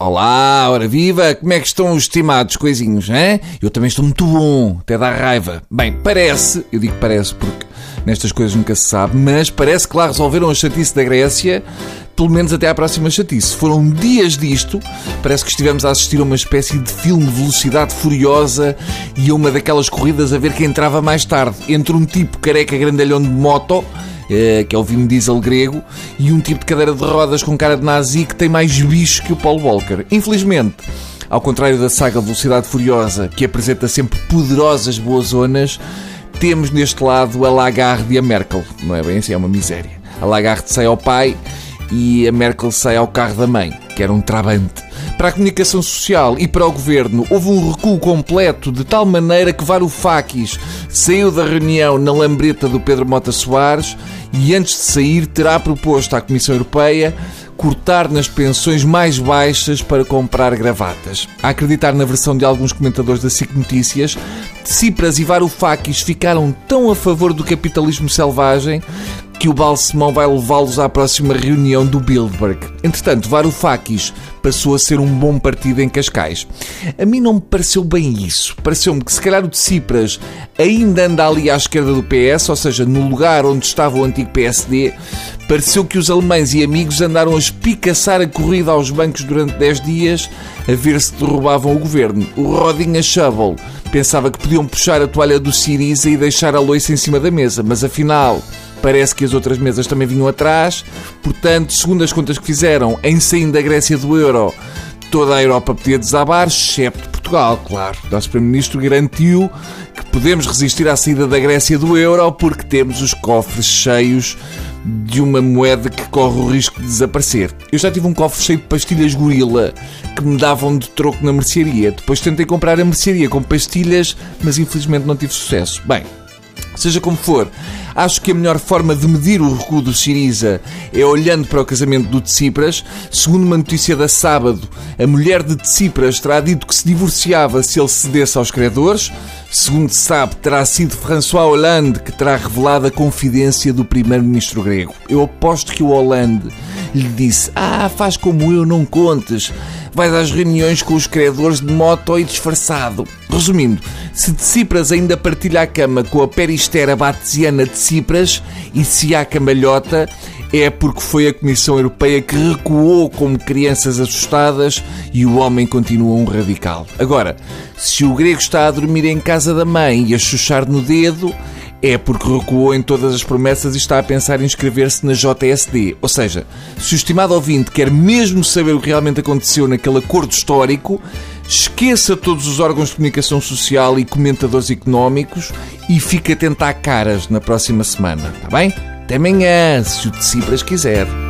Olá, ora viva, como é que estão os estimados coisinhos, hein? Eu também estou muito bom, até dá raiva. Bem, parece, eu digo parece porque nestas coisas nunca se sabe, mas parece que lá resolveram a chatice da Grécia, pelo menos até à próxima chatice. Foram dias disto, parece que estivemos a assistir a uma espécie de filme de velocidade furiosa e a uma daquelas corridas a ver quem entrava mais tarde, entre um tipo careca grandalhão de moto que é o Vim Diesel grego, e um tipo de cadeira de rodas com cara de nazi que tem mais bicho que o Paul Walker. Infelizmente, ao contrário da saga Velocidade Furiosa, que apresenta sempre poderosas boas zonas, temos neste lado a Lagarde e a Merkel. Não é bem assim, é uma miséria. A Lagarde sai ao pai e a Merkel sai ao carro da mãe, que era um trabante. Para a comunicação social e para o governo houve um recuo completo de tal maneira que Varoufakis saiu da reunião na lambreta do Pedro Mota Soares e antes de sair terá proposto à Comissão Europeia cortar nas pensões mais baixas para comprar gravatas. A acreditar na versão de alguns comentadores da SIC Notícias, Tsipras e Varoufakis ficaram tão a favor do capitalismo selvagem que o Balsemão vai levá-los à próxima reunião do Bilderberg. Entretanto, Varoufakis passou a ser um bom partido em Cascais. A mim não me pareceu bem isso. Pareceu-me que se calhar o de Cipras ainda anda ali à esquerda do PS, ou seja, no lugar onde estava o antigo PSD, pareceu que os alemães e amigos andaram a espicaçar a corrida aos bancos durante 10 dias a ver se derrubavam o governo. O Rodinha Shovel pensava que podiam puxar a toalha do Siriza e deixar a loiça em cima da mesa, mas afinal Parece que as outras mesas também vinham atrás. Portanto, segundo as contas que fizeram, em saindo da Grécia do euro, toda a Europa podia desabar, excepto Portugal, claro. O nosso Primeiro-Ministro garantiu que podemos resistir à saída da Grécia do euro porque temos os cofres cheios de uma moeda que corre o risco de desaparecer. Eu já tive um cofre cheio de pastilhas gorila que me davam de troco na mercearia. Depois tentei comprar a mercearia com pastilhas, mas infelizmente não tive sucesso. Bem, Seja como for, acho que a melhor forma de medir o recuo do Siriza é olhando para o casamento do Tsipras. Segundo uma notícia da sábado, a mulher de Tsipras terá dito que se divorciava se ele cedesse aos credores. Segundo se sabe, terá sido François Hollande que terá revelado a confidência do primeiro-ministro grego. Eu aposto que o Hollande lhe disse: Ah, faz como eu, não contes vais às reuniões com os credores de moto e disfarçado. Resumindo, se Tsipras ainda partilha a cama com a peristera batesiana de Tsipras e se há cambalhota, é porque foi a Comissão Europeia que recuou como crianças assustadas e o homem continua um radical. Agora, se o grego está a dormir em casa da mãe e a chuchar no dedo, é porque recuou em todas as promessas e está a pensar em inscrever-se na JSD. Ou seja, se o estimado ouvinte quer mesmo saber o que realmente aconteceu naquele acordo histórico, esqueça todos os órgãos de comunicação social e comentadores económicos e fique atento a caras na próxima semana, está bem? Até amanhã, se o de quiser.